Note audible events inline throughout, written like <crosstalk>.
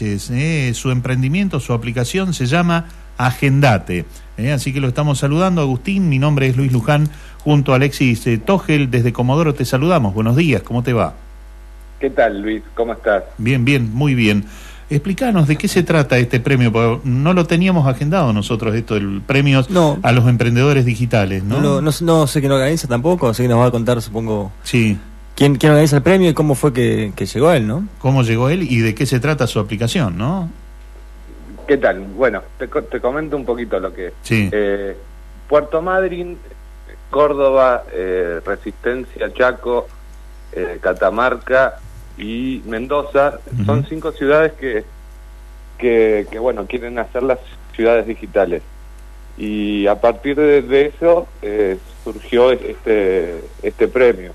Eh, su emprendimiento, su aplicación se llama Agendate. Eh, así que lo estamos saludando, Agustín. Mi nombre es Luis Luján, junto a Alexis eh, Togel. Desde Comodoro te saludamos. Buenos días, ¿cómo te va? ¿Qué tal, Luis? ¿Cómo estás? Bien, bien, muy bien. Explícanos de qué se trata este premio, porque no lo teníamos agendado nosotros, esto del premio a los emprendedores digitales, ¿no? No, no, no sé quién organiza tampoco, así que nos va a contar, supongo. Sí. ¿Quién, quién organiza el premio y cómo fue que, llegó él, no? ¿Cómo llegó él y de qué se trata su aplicación, no? ¿Qué tal? Bueno, te, te comento un poquito lo que... Sí. Eh, Puerto Madryn, Córdoba, eh, Resistencia, Chaco, eh, Catamarca y Mendoza son cinco ciudades que, que, bueno, quieren hacer las ciudades digitales. Y a partir de, eso eh, surgió este, este premio,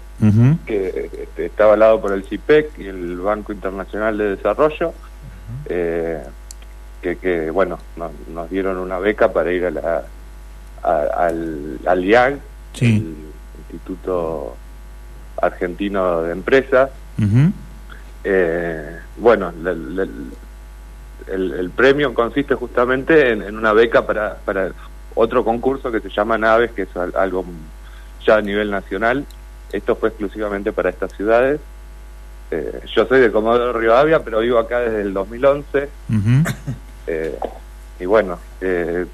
que este, está avalado por el CIPEC y el Banco Internacional de Desarrollo, eh, que, que, bueno, nos, dieron una beca para ir a la, al, al IAG, el Instituto Argentino de Empresas, eh, bueno, el, premio consiste justamente en, una beca para, para otro concurso que se llama Naves, que es algo ya a nivel nacional. Esto fue exclusivamente para estas ciudades. Eh, yo soy de Comodoro Rivadavia, pero vivo acá desde el 2011. <laughs> eh, y bueno, eh,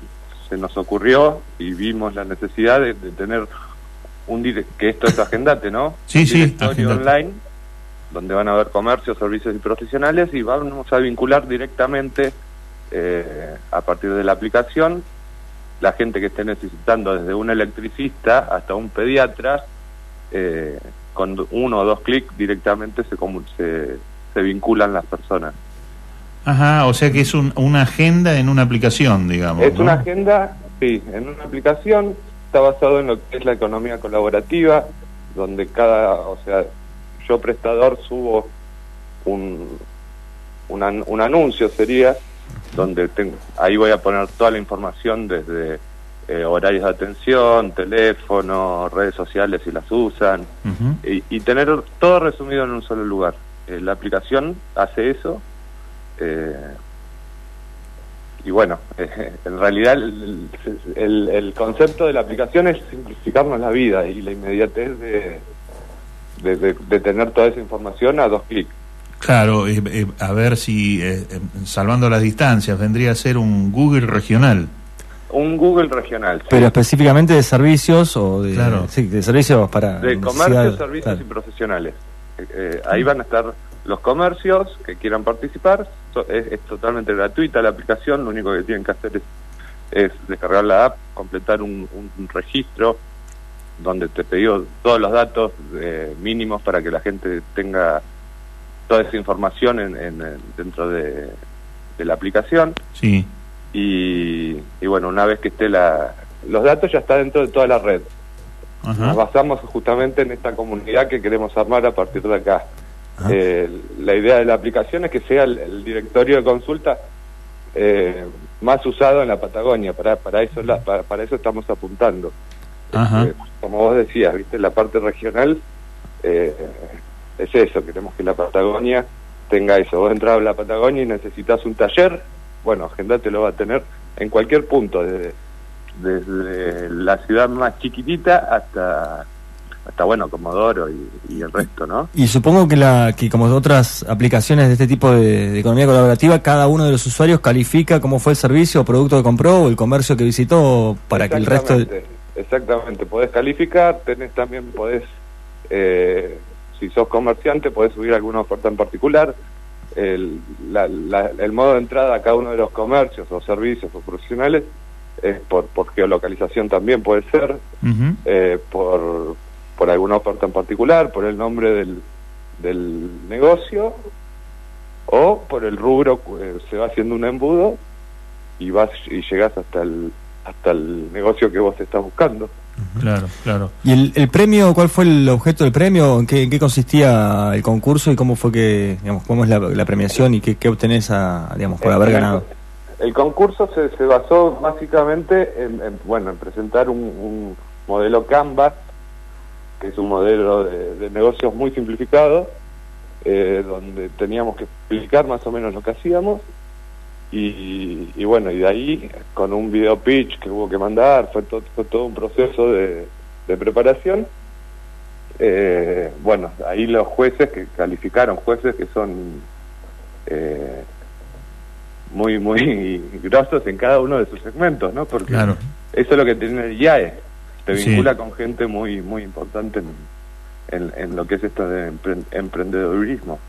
se nos ocurrió y vimos la necesidad de, tener un que esto es agendate, ¿no? <laughs> Sí, sí, online donde van a haber comercios, servicios y profesionales y vamos a vincular directamente eh, a partir de la aplicación la gente que esté necesitando desde un electricista hasta un pediatra eh, con uno o dos clics directamente se, se, se vinculan las personas. Ajá, o sea que es una agenda en una aplicación, digamos. Es una agenda, sí, en una aplicación, está basado en lo que es la economía colaborativa, donde cada, o sea, yo prestador subo un, un, anuncio sería donde tengo, ahí voy a poner toda la información desde eh, horarios de atención, teléfono, redes sociales si las usan, y, tener todo resumido en un solo lugar. Eh, la aplicación hace eso, eh, y bueno, <laughs> en realidad el, el, concepto de la aplicación es simplificarnos la vida y la inmediatez de, de, tener toda esa información a dos clics. Claro, eh, eh, a ver si, eh, salvando las distancias, vendría a ser un Google regional. Un Google regional. Pero específicamente de servicios o de, claro. sí, de servicios para... De comercios, servicios y profesionales. ahí van a estar los comercios que quieran participar. es, totalmente gratuita la aplicación, lo único que tienen que hacer es, es descargar la app, completar un, un registro donde te pidió todos los datos eh, mínimos para que la gente tenga toda esa información en, dentro de, la aplicación. Sí. Y, bueno, una vez que esté la... Los datos ya están dentro de toda la red. Nos basamos justamente en esta comunidad que queremos armar a partir de acá. Eh, la idea de la aplicación es que sea el, directorio de consulta eh, más usado en la Patagonia. Para, para, eso, la, para eso estamos apuntando. Este, como vos decías, viste, la parte regional eh, es eso, queremos que la Patagonia tenga eso. Vos entras a la Patagonia y necesitas un taller, bueno, Agendate lo va a tener en cualquier punto, desde, desde la ciudad más chiquitita hasta hasta bueno Comodoro y, el resto, ¿no? Y supongo que la que como otras aplicaciones de este tipo de, economía colaborativa, cada uno de los usuarios califica cómo fue el servicio o producto que compró o el comercio que visitó para que el resto Exactamente, podés calificar, tenés también, podés, eh, si sos comerciante, podés subir alguna oferta en particular. El, el modo de entrada a cada uno de los comercios o servicios o profesionales es por, por geolocalización también puede ser, eh, por, por alguna oferta en particular, por el nombre del, del negocio o por el rubro eh, se va haciendo un embudo y vas y llegas hasta el hasta el negocio que vos estás buscando. Claro, claro. ¿Y el, el premio, cuál fue el objeto del premio? ¿En qué, en qué consistía el concurso y cómo fue que, digamos, cómo es la, la premiación y qué, qué obtenés a, digamos, por haber ganado? El concurso se, se basó básicamente en, en, bueno en presentar un, un modelo Canvas, que es un modelo de, de negocios muy simplificado, eh, donde teníamos que explicar más o menos lo que hacíamos y, y bueno y de ahí con un video pitch que hubo que mandar fue, to- fue todo un proceso de, de preparación eh, bueno ahí los jueces que calificaron jueces que son eh, muy muy <laughs> grosos en cada uno de sus segmentos no porque Claro. eso es lo que tiene el IAE te Sí. vincula con gente muy muy importante en, en, en lo que es esto de empre- emprendedorismo.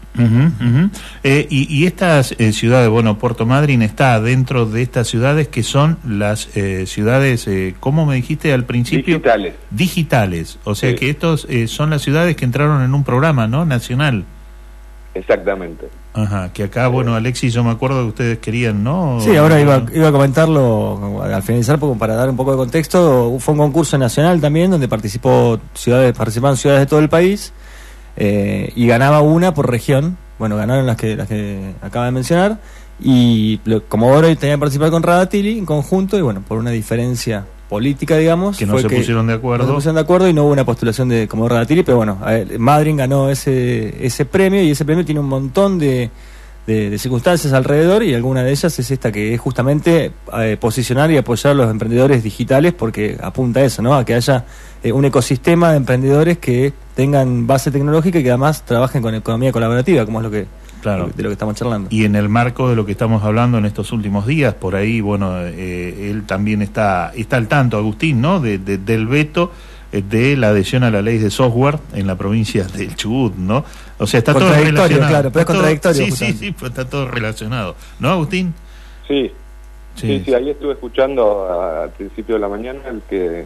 Eh, y, y estas eh, ciudades, bueno, Puerto Madryn está dentro de estas ciudades que son las eh, ciudades, eh, ¿cómo me dijiste al principio? digitales Digitales. O sea Sí. que estos eh, son las ciudades que entraron en un programa, ¿no? Nacional. Exactamente Ajá, que acá, bueno, Alexis, yo me acuerdo que ustedes querían, ¿no? Sí, ahora iba, iba a comentarlo al finalizar porque para dar un poco de contexto. Fue un concurso nacional también donde participó ciudades, participaban ciudades de todo el país eh, y ganaba una por región. Bueno, ganaron las que las que acaba de mencionar y lo- Comodoro tenía que participar con Radatili en conjunto y bueno, por una diferencia política, digamos, Que no fue se pusieron de acuerdo. no se pusieron de acuerdo y no hubo una postulación de Comodoro Radatili, pero bueno, ver, Madryn ganó ese ese premio y ese premio tiene un montón de de, de circunstancias alrededor y alguna de ellas es esta que es justamente eh, posicionar y apoyar a los emprendedores digitales porque apunta a eso, ¿no? A que haya eh, un ecosistema de emprendedores que tengan base tecnológica y que además trabajen con economía colaborativa, como es lo que Claro. de lo que estamos charlando. Y en el marco de lo que estamos hablando en estos últimos días, por ahí, bueno, eh, él también está, está al tanto, Agustín, ¿no? De, de- del veto eh, de la adhesión a la ley de software en la provincia del Chubut, ¿no? O sea, está todo relacionado. claro, pero es Está todo- contradictorio, Sí, sí, justamente. sí, pues está todo relacionado. ¿No, Agustín? sí Sí, sí, ahí estuve escuchando a- al principio de la mañana el que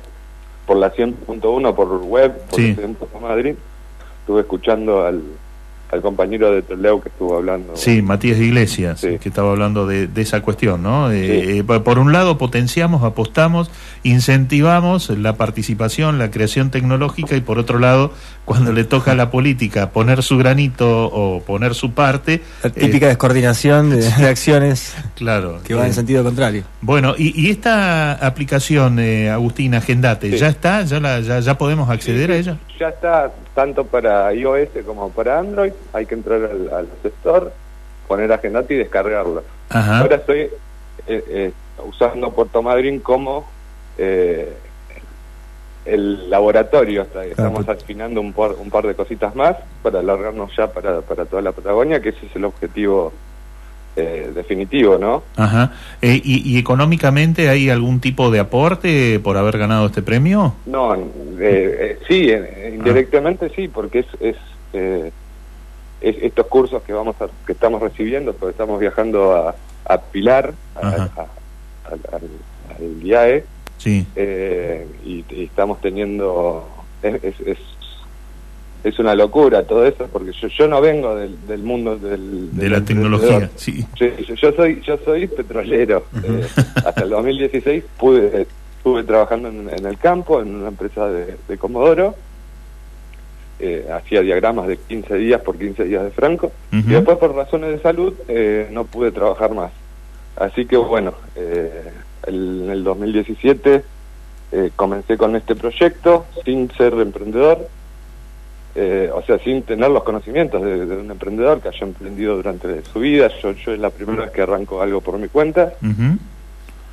por la 100.1 por web, por Sí. el Centro de Madrid, estuve escuchando al, al compañero de Toledo que estuvo hablando. Sí, Matías de Iglesias, Sí. que estaba hablando de, de esa cuestión, ¿no? Eh, Sí. eh, por un lado, potenciamos, apostamos, incentivamos la participación, la creación tecnológica, y por otro lado, cuando le toca a la política poner su granito o poner su parte. La típica eh, descoordinación de, de acciones claro. que van eh, en sentido contrario. Bueno, y, y esta aplicación, eh, Agustín, Agendate, Sí. ¿ya está? ¿Ya, la, ya, ¿Ya podemos acceder a ella? Ya está tanto para iOS como para Android. Hay que entrar al, al Store, poner Agendate y descargarlo. Ajá. Ahora estoy eh, eh, usando Puerto Madryn como eh, el laboratorio. Estamos pues. afinando un par, un par de cositas más para alargarnos ya para, para toda la Patagonia, que ese es el objetivo eh, definitivo, ¿no? Ajá. Eh, y, ¿Y económicamente hay algún tipo de aporte por haber ganado este premio? No, eh, eh, sí, eh, indirectamente sí, porque es, es, eh, es estos cursos que vamos a, que estamos recibiendo, porque estamos viajando a, a Pilar, a- a- al, al IAE, Sí. eh, y, y estamos teniendo es, es, es, una locura todo eso, porque yo, yo no vengo del, del mundo del, De la tecnología, sí. Yo, yo soy yo soy petrolero. Eh, hasta el 2016 pude estuve trabajando en, en el campo, en una empresa de, de Comodoro. Eh, hacía diagramas de 15 días por 15 días de franco. Y después, por razones de salud, eh, no pude trabajar más. Así que, bueno, eh, el- en el 2017 eh, comencé con este proyecto sin ser emprendedor. Eh, o sea, sin tener los conocimientos de, de un emprendedor que haya emprendido durante su vida. Yo, yo es la primera vez que arranco algo por mi cuenta.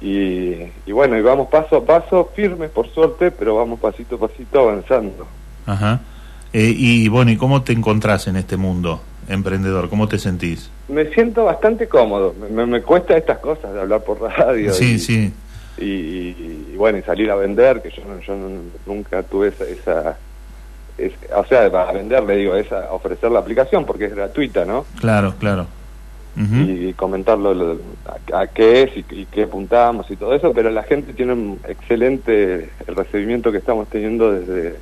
Y, y bueno, y vamos paso a paso, firmes por suerte, pero vamos pasito a pasito avanzando. Ajá. Eh, y bueno, ¿y cómo te encontrás en este mundo emprendedor? ¿Cómo te sentís? Me siento bastante cómodo. Me, me- me cuesta estas cosas de hablar por radio. Sí, y, sí. Y, bueno, y salir a vender, que yo, yo nunca tuve esa... esa es- o sea, para vender, le digo, esa, ofrecer la aplicación porque es gratuita, ¿no? Claro, claro. Y comentarlo lo- a, a qué es y, y qué apuntamos y todo eso, pero la gente tiene un excelente el recibimiento que estamos teniendo desde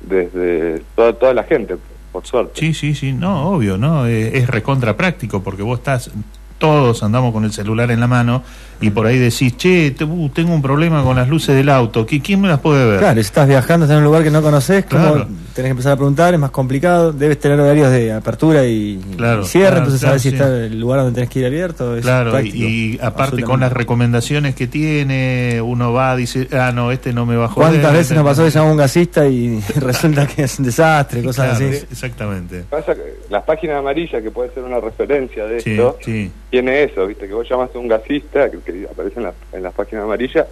desde toda, toda la gente. por suerte. Sí, sí, sí, no, obvio, ¿no? Eh, es recontra práctico porque vos estás todos andamos con el celular en la mano y por ahí decís, che, uh, tengo un problema con las luces del auto, ¿quién me las puede ver? Claro, si estás viajando, estás en un lugar que no conoces, claro. tenés que empezar a preguntar, es más complicado, debes tener horarios de apertura y, cierre, entonces sabes si está el lugar donde tenés que ir abierto. claro, y, aparte con las recomendaciones que tiene, uno va, dice, ah, no, este no me bajó. ¿Cuántas veces nos pasó que llama un gasista y <laughs> resulta que es un desastre, cosas así? Exactamente. Pasa que las páginas amarillas, que puede ser una referencia de esto, tiene eso, viste, que vos llamas a un gasista, que aparece en, en las páginas amarillas,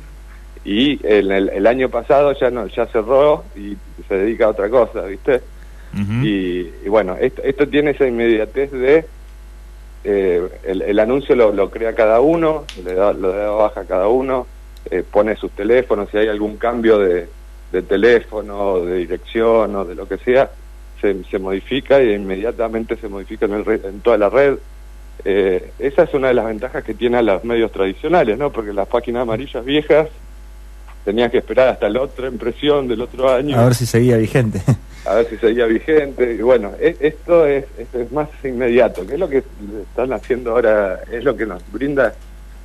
y el, el, año pasado ya no ya cerró y se dedica a otra cosa, ¿viste? y, bueno, esto, esto tiene esa inmediatez de eh, el, anuncio lo, lo, crea cada uno, le da, lo da baja cada uno, eh, pone sus teléfonos, si hay algún cambio de, de teléfono, de dirección o de lo que sea, se, se modifica y inmediatamente se modifica en, el, en toda la red. Eh, esa es una de las ventajas que tienen los medios tradicionales, ¿no? Porque las páginas amarillas viejas tenías que esperar hasta la otra impresión del otro año. A ver si seguía vigente. <laughs> A ver si seguía vigente. Y bueno, e, esto es, es más inmediato, que es lo que están haciendo ahora, es lo que nos brinda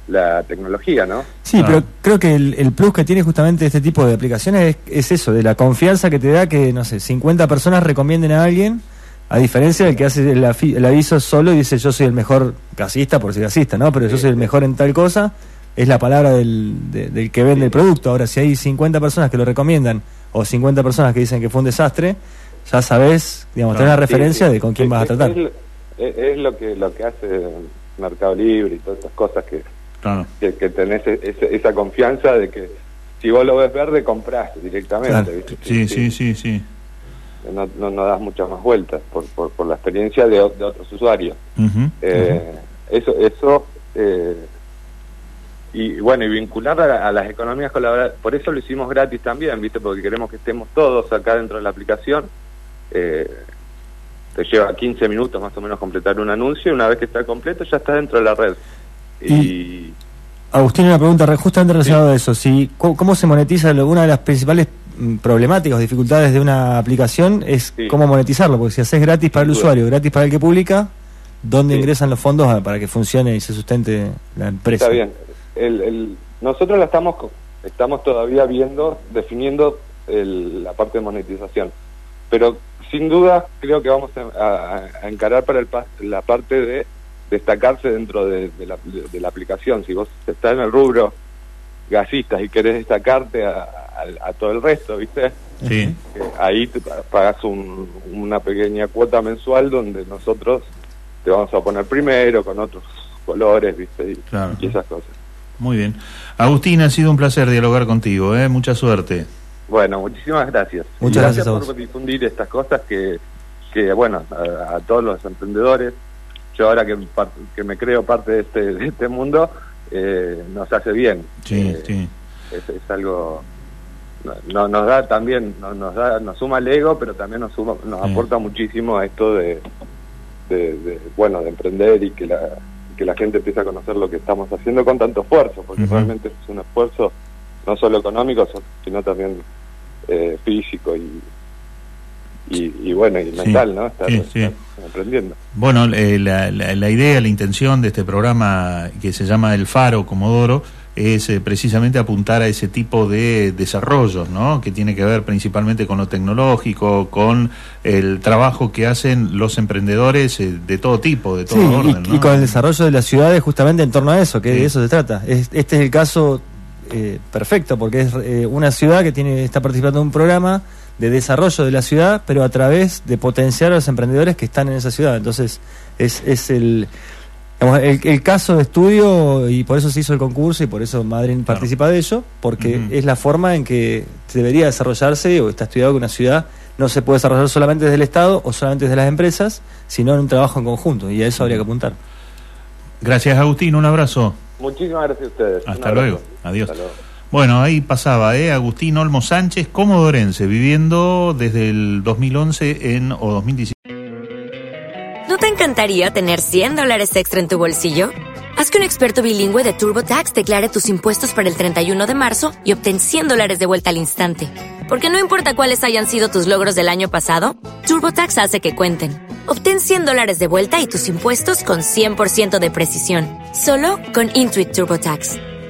la tecnología, ¿no? Sí, pero creo que el, plus que tiene justamente este tipo de aplicaciones es, es, eso, de la confianza que te da que, no sé, 50 personas recomienden a alguien a diferencia del que hace el, aviso solo y dice yo soy el mejor gasista, por si gasista, ¿no? Pero yo soy el mejor en tal cosa, es la palabra del, del que vende el producto. Ahora, si hay 50 personas que lo recomiendan o 50 personas que dicen que fue un desastre, ya sabes, digamos, tener la referencia de con quién vas a tratar. Es, lo que lo que hace Mercado Libre y todas estas cosas que, que, tenés esa confianza de que si vos lo ves verde, compras directamente. sí, sí, sí. sí no, no, das muchas más vueltas por, por, la experiencia de, otros usuarios. Eh, eso, eso eh, y bueno, y vincular a, las economías colaborativas, por eso lo hicimos gratis también, ¿viste? Porque queremos que estemos todos acá dentro de la aplicación. Eh, te lleva 15 minutos más o menos completar un anuncio y una vez que está completo ya está dentro de la red. Y, Agustín, una pregunta justamente relacionada a eso. Si, ¿Cómo se monetiza una de las principales problemáticas o dificultades de una aplicación es cómo monetizarlo, porque si haces gratis para el usuario, gratis para el que publica, ¿dónde ingresan los fondos para que funcione y se sustente la empresa? Está bien. El, nosotros la estamos, estamos todavía viendo, definiendo la parte de monetización, pero sin duda creo que vamos a, encarar para el, la parte de destacarse dentro de, la, de la aplicación. Si vos estás en el rubro gasistas y querés destacarte a, a, todo el resto, ¿viste? Sí. Eh, ahí te pagas una pequeña cuota mensual donde nosotros te vamos a poner primero con otros colores, ¿viste? Y, esas cosas. Muy bien. Agustín, ha sido un placer dialogar contigo, ¿eh? Mucha suerte. Bueno, muchísimas gracias. Muchas gracias, por difundir estas cosas que, que bueno, a, todos los emprendedores, yo ahora que, que me creo parte de este, de este mundo, eh, nos hace bien. Sí, eh, sí. Es, algo no, nos da también nos da nos suma el ego pero también nos suma, nos aporta muchísimo a esto de, de, bueno de emprender y que la que la gente empiece a conocer lo que estamos haciendo con tanto esfuerzo porque realmente es un esfuerzo no solo económico sino también eh, físico y, y, bueno, y mental, ¿no? Estar, aprendiendo. Bueno, eh, la, la, idea, la intención de este programa que se llama El Faro Comodoro es eh, precisamente apuntar a ese tipo de desarrollos, ¿no? Que tiene que ver principalmente con lo tecnológico, con el trabajo que hacen los emprendedores eh, de todo tipo, de todo orden, y, y, con el desarrollo de las ciudades justamente en torno a eso, que de eso se trata. este es el caso perfecto, porque es una ciudad que tiene está participando en un programa de desarrollo de la ciudad, pero a través de potenciar a los emprendedores que están en esa ciudad. Entonces, es, es el, el, caso de estudio, y por eso se hizo el concurso y por eso Madrid participa de ello, porque es la forma en que debería desarrollarse, o está estudiado que una ciudad no se puede desarrollar solamente desde el Estado o solamente desde las empresas, sino en un trabajo en conjunto, y a eso habría que apuntar. Gracias, Agustín, un abrazo. Muchísimas gracias a ustedes. Hasta luego. Adiós. Bueno, ahí pasaba, ¿eh? Agustín Olmo Sánchez, comodorense, viviendo desde el 2011 en, o 2017 ¿No te encantaría tener 100 dólares extra en tu bolsillo? Haz que un experto bilingüe de TurboTax declare tus impuestos para el 31 de marzo y obtén 100 dólares de vuelta al instante. Porque no importa cuáles hayan sido tus logros del año pasado, TurboTax hace que cuenten. Obtén 100 dólares de vuelta y tus impuestos con 100% de precisión. Solo con Intuit TurboTax.